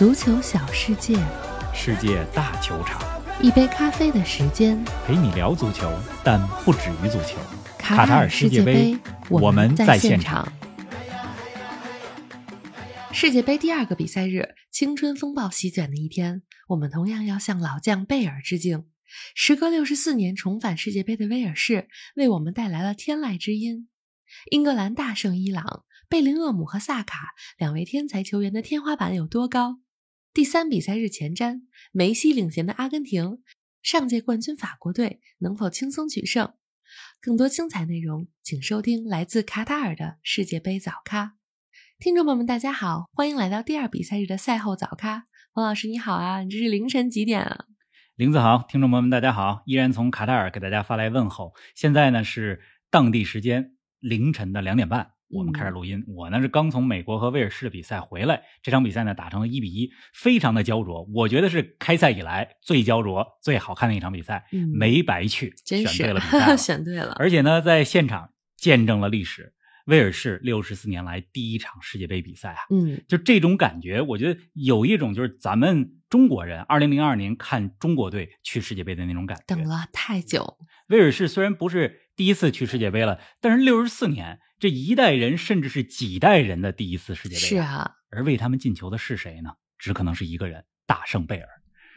足球小世界，世界大球场，一杯咖啡的时间。陪你聊足球，但不止于足球。卡塔尔世界杯，我们在现场。世界杯第二个比赛日，青春风暴席卷的一天，我们同样要向老将贝尔致敬。时隔六十四年重返世界杯的威尔士，为我们带来了天籁之音。英格兰大胜伊朗，贝林厄姆和萨卡两位天才球员的天花板有多高？第三比赛日前瞻，梅西领衔的阿根廷，上届冠军法国队能否轻松取胜？更多精彩内容，请收听来自卡塔尔的世界杯早咖。听众朋友们，大家好，欢迎来到第二比赛日的赛后早咖。王老师你好啊，你这是凌晨几点啊？林子豪，听众朋友们大家好，依然从卡塔尔给大家发来问候。现在呢是当地时间凌晨的两点半，我们开始录音。我呢是刚从美国和威尔士的比赛回来，这场比赛呢打成了一比一，非常的焦灼。我觉得是开赛以来最焦灼、最好看的一场比赛，嗯没白去，选对了比赛了 选对了。而且呢，在现场见证了历史，威尔士六十四年来第一场世界杯比赛啊！嗯，就这种感觉，我觉得有一种就是咱们中国人二零零二年看中国队去世界杯的那种感觉。等了太久，威尔士虽然不是第一次去世界杯了，但是六十四年，这一代人甚至是几代人的第一次世界杯。是。啊，而为他们进球的是谁呢？只可能是一个人，大圣贝尔。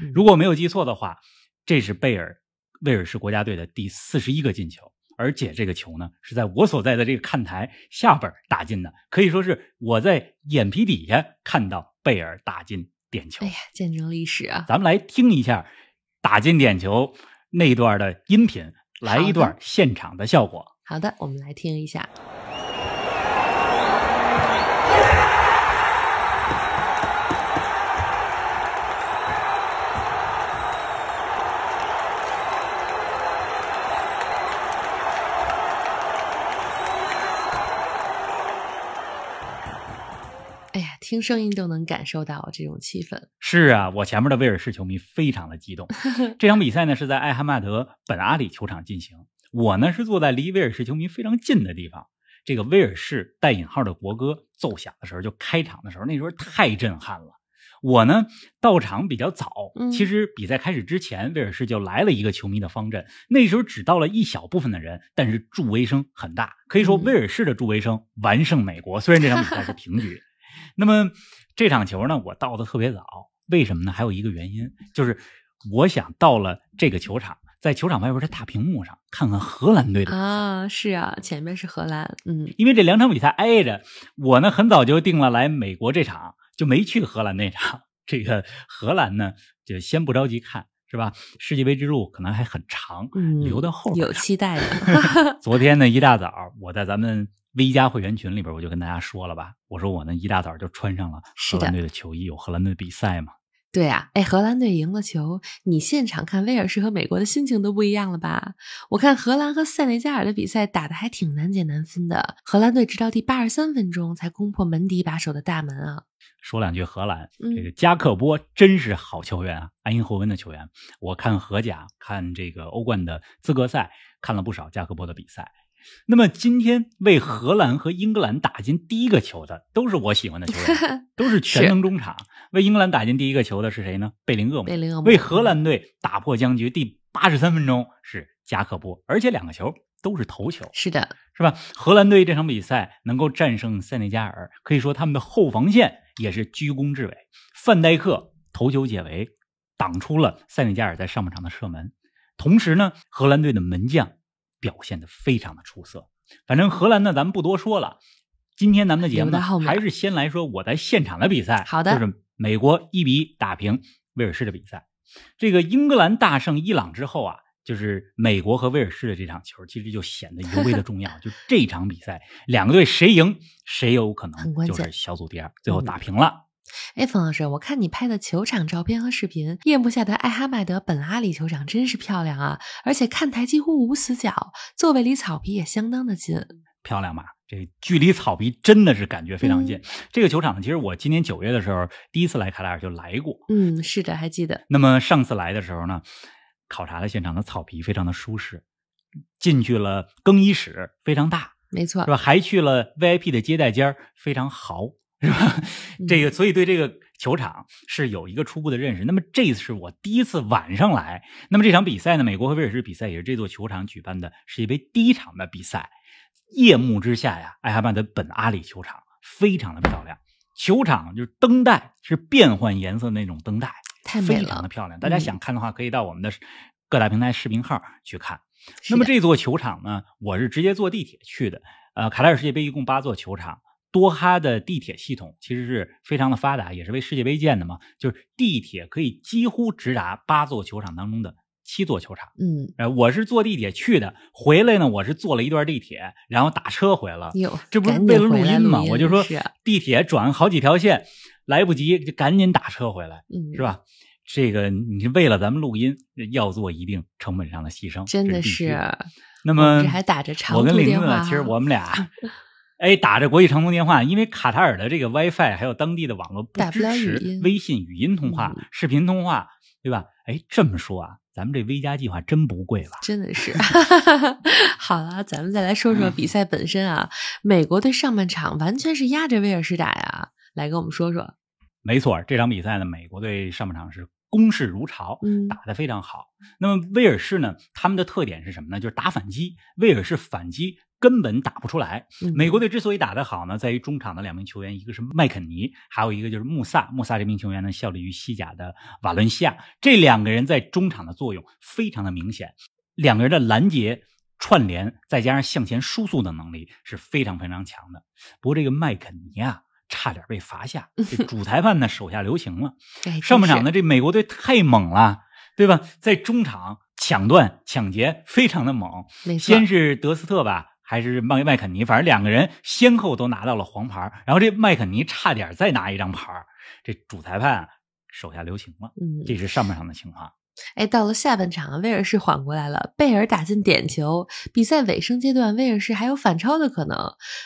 嗯如果没有记错的话，这是贝尔威尔士国家队的第四十一个进球，而且这个球呢是在我所在的这个看台下边打进的，可以说是我在眼皮底下看到贝尔打进点球。哎呀，见证历史啊！咱们来听一下打进点球那段的音频，来一段现场的效果。好的，我们来听一下。听声音都能感受到这种气氛。是啊，我前面的威尔士球迷非常的激动。这场比赛呢是在艾哈迈德本阿里球场进行，我呢是坐在离威尔士球迷非常近的地方。这个威尔士带引号的国歌奏响的时候，就开场的时候，那时候太震撼了。我呢到场比较早，嗯其实比赛开始之前，威尔士就来了一个球迷的方阵，那时候只到了一小部分的人，但是助威声很大，可以说嗯威尔士的助威声完胜美国。虽然这场比赛是平局，那么这场球呢，我到的特别早，为什么呢？还有一个原因，就是我想到了这个球场，在球场外边的大屏幕上看看荷兰队的。啊，是啊，前面是荷兰，嗯，因为这两场比赛挨着，我呢很早就定了来美国这场，就没去荷兰那场。这个荷兰呢，就先不着急看，是吧？世界杯之路可能还很长，嗯留到后边有期待的。昨天呢，一大早我在咱们 V 加会员群里边，我就跟大家说了吧，我说我呢一大早就穿上了荷兰队的球衣，有荷兰队比赛嘛。对啊，哎，荷兰队赢了球，你现场看威尔士和美国的心情都不一样了吧？我看荷兰和塞内加尔的比赛打得还挺难解难分的，荷兰队直到第八十三分钟才攻破门迪把守的大门啊。说两句荷兰，嗯这个加克波真是好球员啊，埃因霍温的球员。我看荷甲，看这个欧冠的资格赛，看了不少加克波的比赛。那么今天为荷兰和英格兰打进第一个球的，都是我喜欢的球员，都是全能中场。为英格兰打进第一个球的是谁呢？贝林厄姆。贝林厄姆为荷兰队打破僵局，第八十三分钟是加克波，而且两个球都是头球。是的，是吧？荷兰队这场比赛能够战胜塞内加尔，可以说他们的后防线也是居功至伟。范戴克头球解围，挡出了塞内加尔在上半场的射门。同时呢，荷兰队的门将表现的非常的出色。反正荷兰呢，咱们不多说了。今天咱们的节目还是先来说我在现场的比赛。好的就是美国一比一打平威尔士的比赛。这个英格兰大胜伊朗之后啊，就是美国和威尔士的这场球，其实就显得尤为的重要。就这场比赛，两个队谁赢，谁有可能就是小组第二，最后打平了。哎，冯老师，我看你拍的球场照片和视频，夜幕下的艾哈迈德本阿里球场真是漂亮啊！而且看台几乎无死角，座位离草皮也相当的近。漂亮吧？这距离草皮真的是感觉非常近。嗯这个球场呢，其实我今年九月的时候第一次来卡塔尔就来过。嗯，是的，还记得。那么上次来的时候呢，考察了现场的草皮，非常的舒适。进去了更衣室，非常大，没错是，吧？还去了 VIP 的接待间儿，非常豪，是吧？嗯这个，所以对这个球场是有一个初步的认识。那么这次是我第一次晚上来。那么这场比赛呢，美国和威尔士比赛也是这座球场举办的世界杯第一场的比赛。夜幕之下呀，艾哈迈德本阿里球场非常的漂亮，球场就是灯带是变换颜色那种灯带，太美了，非常的漂亮。大家想看的话，可以到我们的各大平台视频号去看。那么这座球场呢，我是直接坐地铁去的。呃，卡塔尔世界杯一共八座球场。多哈的地铁系统其实是非常的发达，也是为世界杯建的嘛。就是地铁可以几乎直达八座球场当中的七座球场。嗯，呃，我是坐地铁去的，回来呢，我是坐了一段地铁，然后打车回了。哟，这不是为了录音吗？我就说地铁转好几条线，来不及就赶紧打车回来，嗯，是吧？这个你为了咱们录音要做一定成本上的牺牲，真的这是。那么这还打着长我跟玲途电话其实我们俩，哎，打着国际长途电话，因为卡塔尔的这个 WiFi 还有当地的网络不支持音微信语音通话、嗯视频通话，对吧？哎，这么说啊，咱们这 V 加计划真不贵吧？真的是，好了，咱们再来说嗯说比赛本身啊。美国队上半场完全是压着威尔士打呀，来跟我们说说。没错，这场比赛呢，美国队上半场是攻势如潮，嗯打得非常好。那么威尔士呢，他们的特点是什么呢？就是打反击。威尔士反击根本打不出来。嗯美国队之所以打得好呢，在于中场的两名球员，一个是麦肯尼，还有一个就是穆萨。穆萨这名球员呢，效力于西甲的瓦伦西亚。这两个人在中场的作用非常的明显，两个人的拦截。串联再加上向前输送的能力是非常非常强的。不过这个麦肯尼啊，差点被罚下，这主裁判呢手下留情了。哎上半场呢，这美国队太猛了，对吧？在中场抢断、抢劫非常的猛。先，是德斯特吧，还是麦麦肯尼，反正两个人先后都拿到了黄牌，然后这麦肯尼差点再拿一张牌，这主裁判啊手下留情了。嗯，这是上半场的情况。哎，到了下半场，威尔士缓过来了，贝尔打进点球。比赛尾声阶段，威尔士还有反超的可能。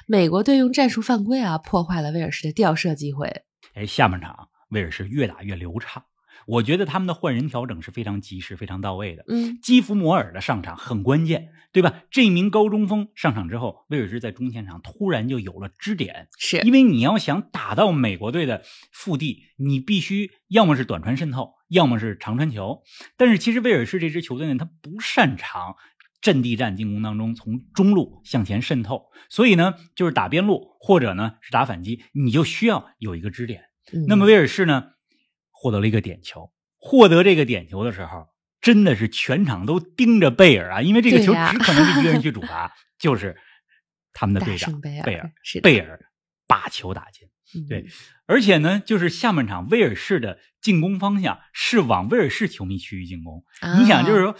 美国队用战术犯规啊，破坏了威尔士的吊射机会。哎，下半场威尔士越打越流畅，我觉得他们的换人调整是非常及时、非常到位的。嗯，基弗摩尔的上场很关键，对吧？这名高中锋上场之后，威尔士在中前场突然就有了支点，是因为你要想打到美国队的腹地，你必须要么是短传渗透，要么是长传球。但是其实威尔士这支球队呢，他不擅长阵地战进攻当中从中路向前渗透，所以呢，就是打边路或者呢是打反击，你就需要有一个支点。嗯那么威尔士呢，获得了一个点球。获得这个点球的时候，真的是全场都盯着贝尔啊，因为这个球只可能是一个人去主罚，就是他们的队长贝尔贝尔，贝尔把球打进。嗯对而且呢，就是下半场威尔士的进攻方向是往威尔士球迷区域进攻。你想，就是啊说。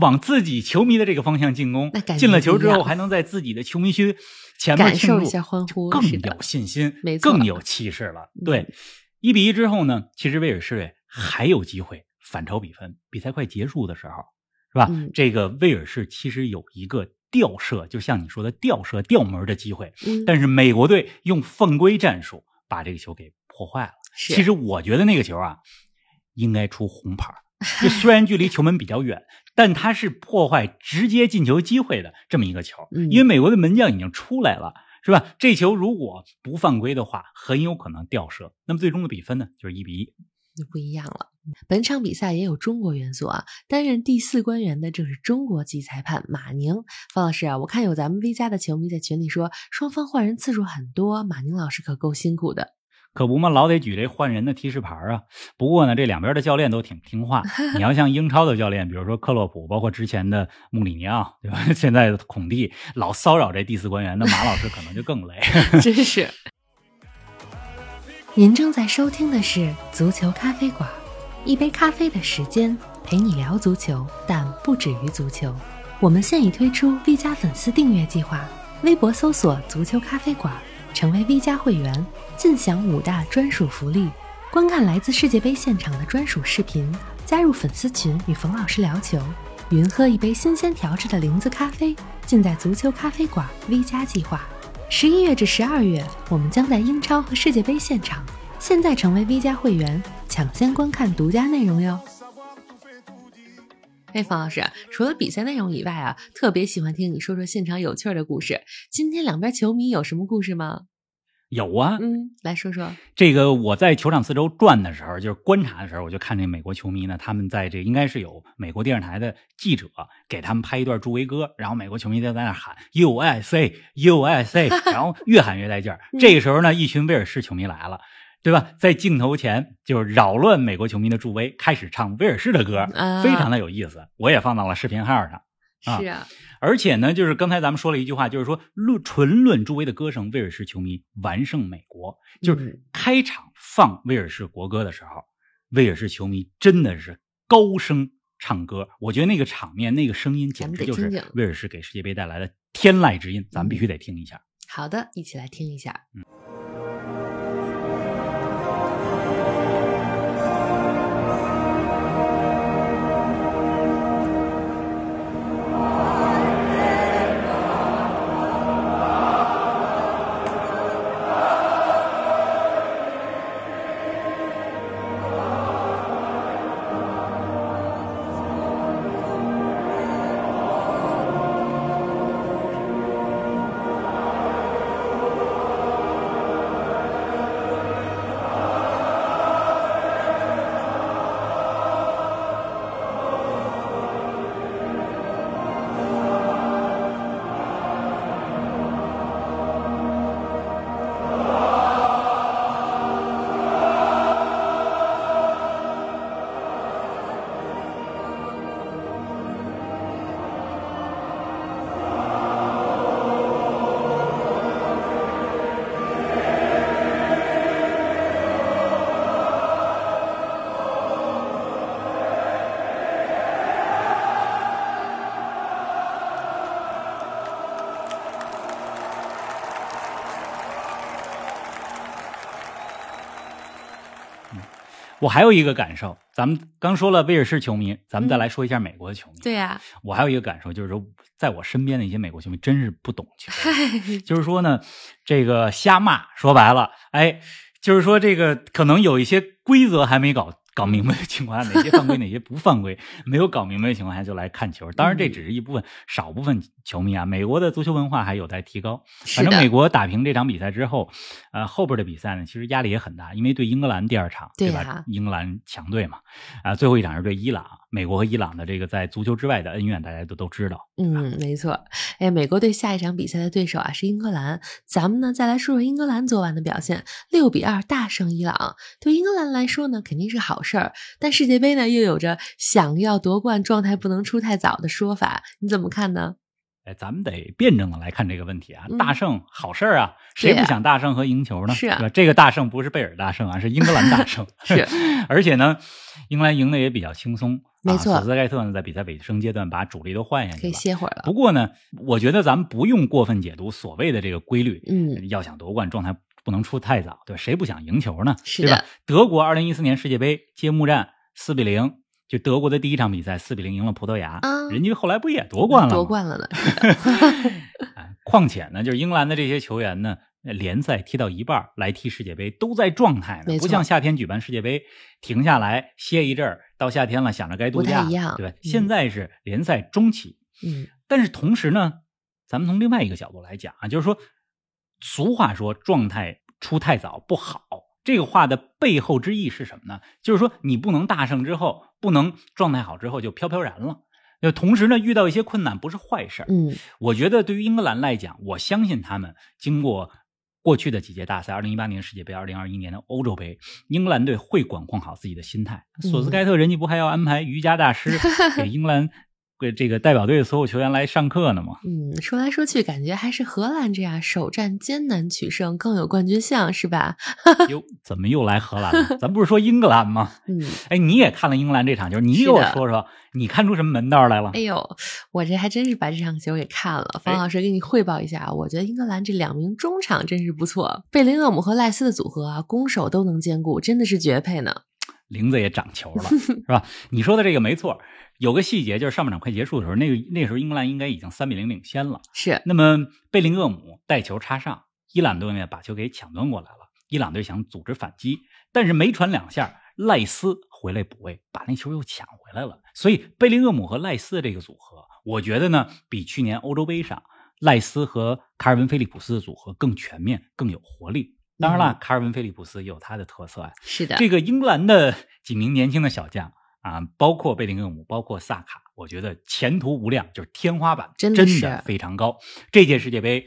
往自己球迷的这个方向进攻进了球之后还能在自己的球迷区前面庆祝，受一下欢呼更有信心，更有气势了。嗯对，一比一之后呢，其实威尔士队还有机会反超比分。比赛快结束的时候，是吧？嗯这个威尔士其实有一个吊射，就像你说的吊射吊门的机会，嗯，但是美国队用犯规战术把这个球给破坏了。其实我觉得那个球啊，应该出红牌。就虽然距离球门比较远，但它是破坏直接进球机会的这么一个球。嗯因为美国的门将已经出来了，是吧？这球如果不犯规的话，很有可能吊射。那么最终的比分呢，就是一比一。就不一样了。本场比赛也有中国元素啊，担任第四官员的正是中国籍裁判马宁。方老师啊，我看有咱们 V 家的球迷在群里说，双方换人次数很多，马宁老师可够辛苦的。可不嘛，老得举这换人的提示牌啊。不过呢，这两边的教练都挺听话。你要像英超的教练，比如说克洛普，包括之前的穆里尼奥，对吧？现在的孔蒂老骚扰这第四官员，那马老师可能就更累。真是。您正在收听的是《足球咖啡馆》，一杯咖啡的时间陪你聊足球，但不止于足球。我们现已推出 V 加粉丝订阅计划，微博搜索“足球咖啡馆”，成为 V 加会员，尽享五大专属福利：观看来自世界杯现场的专属视频，加入粉丝群与冯老师聊球，云喝一杯新鲜调制的零子咖啡，尽在足球咖啡馆 V 加计划。十一月至十二月，我们将在英超和世界杯现场。现在成为 V 加会员，抢先观看独家内容哟。哎，方老师，除了比赛内容以外啊，特别喜欢听你说说现场有趣儿的故事。今天两边球迷有什么故事吗？有啊，嗯，来说说。这个我在球场四周转的时候，就是观察的时候，我就看这美国球迷呢，他们在这应该是有美国电视台的记者给他们拍一段助威歌，然后美国球迷就在那喊 USA USA，然后越喊越带劲儿。这个时候呢，一群威尔士球迷来了。对吧？在镜头前就扰乱美国球迷的助威，开始唱威尔士的歌，非常的有意思。我也放到了视频号上。是啊，而且呢，就是刚才咱们说了一句话，就是说论纯论助威的歌声，威尔士球迷完胜美国。就是开场放威尔士国歌的时候，威尔士球迷真的是高声唱歌。我觉得那个场面、那个声音，简直就是威尔士给世界杯带来的天籁之音。咱们必须得听一下。好的，一起来听一下。嗯。我还有一个感受，咱们刚说了威尔士球迷，咱们再来说一下美国的球迷。对呀，我还有一个感受，就是说，在我身边的一些美国球迷真是不懂球，就是说呢，这个瞎骂，说白了，哎，就是说这个可能有一些规则还没搞。搞明白的情况下，哪些犯规，哪些不犯规，没有搞明白的情况下就来看球。当然，这只是一部分少部分球迷啊。美国的足球文化还有待提高。反正美国打平这场比赛之后，呃，后边的比赛呢，其实压力也很大，因为对英格兰第二场，对吧？英格兰强队嘛，啊，最后一场是对伊朗。美国和伊朗的这个在足球之外的恩怨，大家都都知道。嗯，没错。哎，美国队下一场比赛的对手啊是英格兰。咱们呢再来说说英格兰昨晚的表现，六比二大胜伊朗。对英格兰来说呢肯定是好事儿，但世界杯呢又有着想要夺冠状态不能出太早的说法，你怎么看呢？哎，咱们得辩证的来看这个问题啊。大胜好事儿啊，谁不想大胜和赢球呢？是啊，这个大胜不是贝尔大胜啊，是英格兰大胜。是，而且呢，英格兰赢的也比较轻松。没错，索斯盖特呢，在比赛尾声阶段把主力都换下去了，可以歇会儿了。不过呢，我觉得咱们不用过分解读所谓的这个规律。嗯，要想夺冠，状态不能出太早，对吧？谁不想赢球呢？是的。德国二零一四年世界杯揭幕战四比零，就德国的第一场比赛四比零赢了葡萄牙，人家后来不也夺冠了？夺冠了呢。况且呢，就是英格兰的这些球员呢。联赛踢到一半来踢世界杯都在状态呢，不像夏天举办世界杯停下来歇一阵儿，到夏天了想着该度假，对吧？现在是联赛中期，嗯，但是同时呢，咱们从另外一个角度来讲啊，就是说，俗话说状态出太早不好，这个话的背后之意是什么呢？就是说你不能大胜之后，不能状态好之后就飘飘然了。那同时呢，遇到一些困难不是坏事嗯，我觉得对于英格兰来讲，我相信他们经过。过去的几届大赛，二零一八年世界杯，二零二一年的欧洲杯，英格兰队会管控好自己的心态。索斯盖特人家不还要安排瑜伽大师 给英格兰？给这个代表队的所有球员来上课呢嘛？嗯，说来说去，感觉还是荷兰这样首战艰难取胜更有冠军相，是吧？哟，怎么又来荷兰了？咱不是说英格兰吗？嗯，哎，你也看了英格兰这场球，你给我说说，你看出什么门道来了？哎呦，我这还真是把这场球给看了。方老师给你汇报一下，我觉得英格兰这两名中场真是不错，贝林厄姆和赖斯的组合啊，攻守都能兼顾，真的是绝配呢。玲子也长球了，是吧？你说的这个没错。有个细节就是上半场快结束的时候，那个那时候英格兰应该已经三比零领先了。是。那么贝林厄姆带球插上，伊朗队呢把球给抢断过来了。伊朗队想组织反击，但是没传两下，赖斯回来补位，把那球又抢回来了。所以贝林厄姆和赖斯这个组合，我觉得呢比去年欧洲杯上赖斯和卡尔文菲利普斯的组合更全面、更有活力。当然了，卡尔文·菲利普斯有他的特色啊。是的，这个英格兰的几名年轻的小将啊，包括贝林厄姆，包括萨卡，我觉得前途无量，就是天花板真的是非常高。这届世界杯，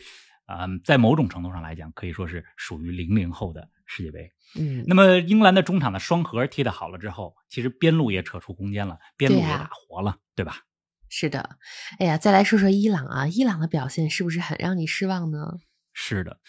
嗯，在某种程度上来讲，可以说是属于零零后的世界杯。嗯，那么英格兰的中场的双核踢得好了之后，其实边路也扯出空间了，边路也打活了，对吧？是的。哎呀，再来说说伊朗啊，伊朗的表现是不是很让你失望呢？是的，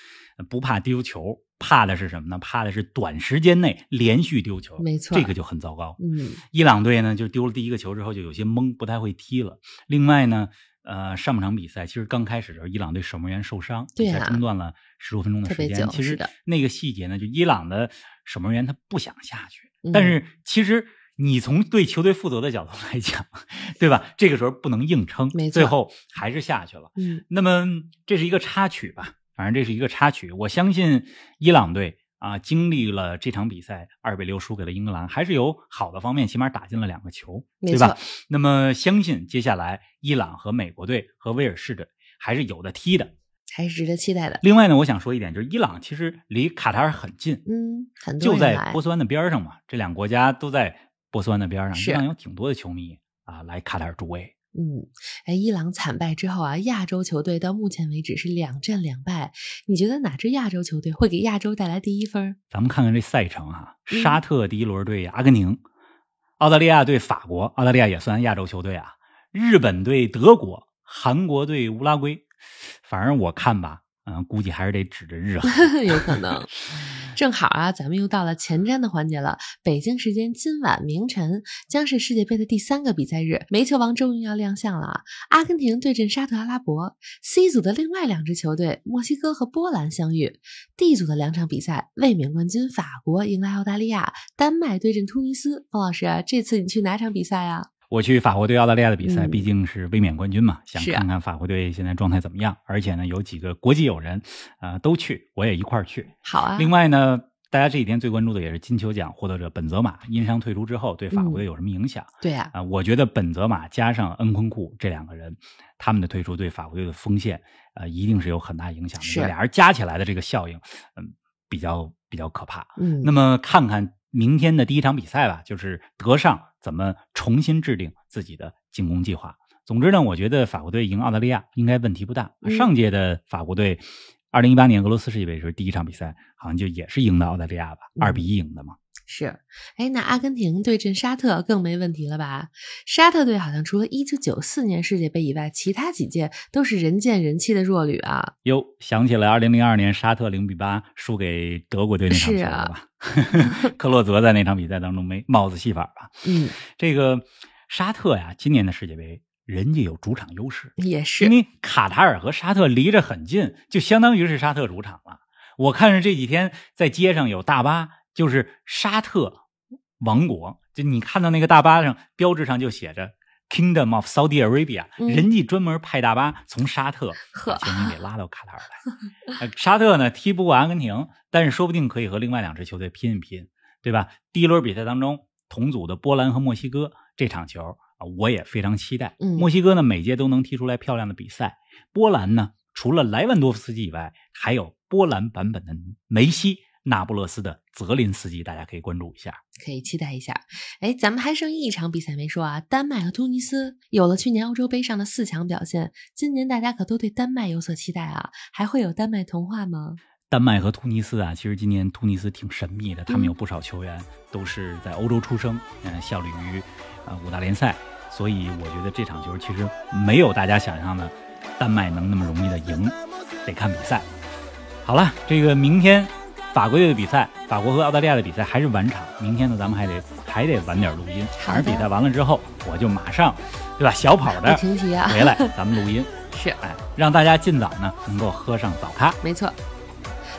不怕丢球。怕的是什么呢？怕的是短时间内连续丢球，没错，这个就很糟糕。嗯，伊朗队呢就丢了第一个球之后就有些懵，不太会踢了。另外呢，呃，上半场比赛其实刚开始的时候，伊朗队守门员受伤，比赛中断了十多分钟的时间。其实那个细节呢，就伊朗的守门员他不想下去，但是其实你从对球队负责的角度来讲，对吧？这个时候不能硬撑，最后还是下去了。嗯，那么这是一个插曲吧。反正这是一个插曲，我相信伊朗队啊，经历了这场比赛二比六输给了英格兰，还是有好的方面，起码打进了两个球，对吧？那么相信接下来伊朗和美国队和威尔士的还是有的踢的，还是值得期待的。另外呢，我想说一点，就是伊朗其实离卡塔尔很近，嗯，很就在波斯湾的边上嘛，这两个国家都在波斯湾的边上，伊朗有挺多的球迷啊来卡塔尔助威。嗯，哎，伊朗惨败之后啊，亚洲球队到目前为止是两战两败。你觉得哪支亚洲球队会给亚洲带来第一分？咱们看看这赛程啊，沙特第一轮对阿根廷，澳大利亚对法国，澳大利亚也算亚洲球队啊。日本对德国，韩国对乌拉圭。反正我看吧，嗯，估计还是得指着日 韩，有可能。正好啊，咱们又到了前瞻的环节了。北京时间今晚凌晨将是世界杯的第三个比赛日，煤球王终于要亮相了。阿根廷对阵沙特阿拉伯，C 组的另外两支球队墨西哥和波兰相遇。D 组的两场比赛，卫冕冠军法国迎来澳大利亚，丹麦对阵突尼斯。方老师，这次你去哪场比赛啊？我去法国对澳大利亚的比赛，毕竟是卫冕冠军嘛，想看看法国队现在状态怎么样。而且呢，有几个国际友人，啊，都去，我也一块儿去。好啊。另外呢，大家这几天最关注的也是金球奖获得者本泽马因伤退出之后，对法国队有什么影响？对呀。啊，我觉得本泽马加上恩昆库这两个人，他们的退出对法国队的锋线，呃，一定是有很大影响的。是。俩人加起来的这个效应，嗯，比较比较可怕。嗯。那么看看明天的第一场比赛吧，就是德尚怎么重新制定自己的。进攻计划。总之呢，我觉得法国队赢澳大利亚应该问题不大。上届的法国队，二零一八年俄罗斯世界杯时候第一场比赛，好像就也是赢的澳大利亚吧，二比一赢的嘛。是，哎，那阿根廷对阵沙特更没问题了吧？沙特队好像除了一九九四年世界杯以外，其他几届都是人见人气的弱旅啊。哟，想起来二零零二年沙特零比八输给德国队那场球了吧？克洛泽在那场比赛当中没帽子戏法吧？嗯，这个。沙特呀，今年的世界杯人家有主场优势，也是因为卡塔尔和沙特离着很近，就相当于是沙特主场了。我看着这几天在街上有大巴，就是沙特王国，就你看到那个大巴上标志上就写着 Kingdom of Saudi Arabia，人家专门派大巴从沙特把球迷给拉到卡塔尔来。沙特呢踢不过阿根廷，但是说不定可以和另外两支球队拼一拼，对吧？第一轮比赛当中，同组的波兰和墨西哥。这场球啊，我也非常期待。墨西哥呢，每届都能踢出来漂亮的比赛。波兰呢，除了莱万多夫斯基以外，还有波兰版本的梅西，那不勒斯的泽林斯基，大家可以关注一下，可以期待一下。哎，咱们还剩一场比赛没说啊，丹麦和突尼斯。有了去年欧洲杯上的四强表现，今年大家可都对丹麦有所期待啊。还会有丹麦童话吗？丹麦和突尼斯啊，其实今年突尼斯挺神秘的，他们有不少球员都是在欧洲出生，嗯，效力于呃五大联赛，所以我觉得这场球其实没有大家想象的丹麦能那么容易的赢，得看比赛。好了，这个明天法国队的比赛，法国和澳大利亚的比赛还是晚场，明天呢咱们还得还得晚点录音，反正比赛完了之后我就马上，对吧？小跑的回来，咱们录音 是哎，让大家尽早呢能够喝上早咖，没错。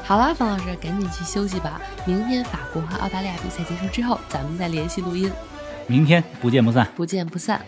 好了，方老师，赶紧去休息吧。明天法国和澳大利亚比赛结束之后，咱们再联系录音。明天不见不散，不见不散。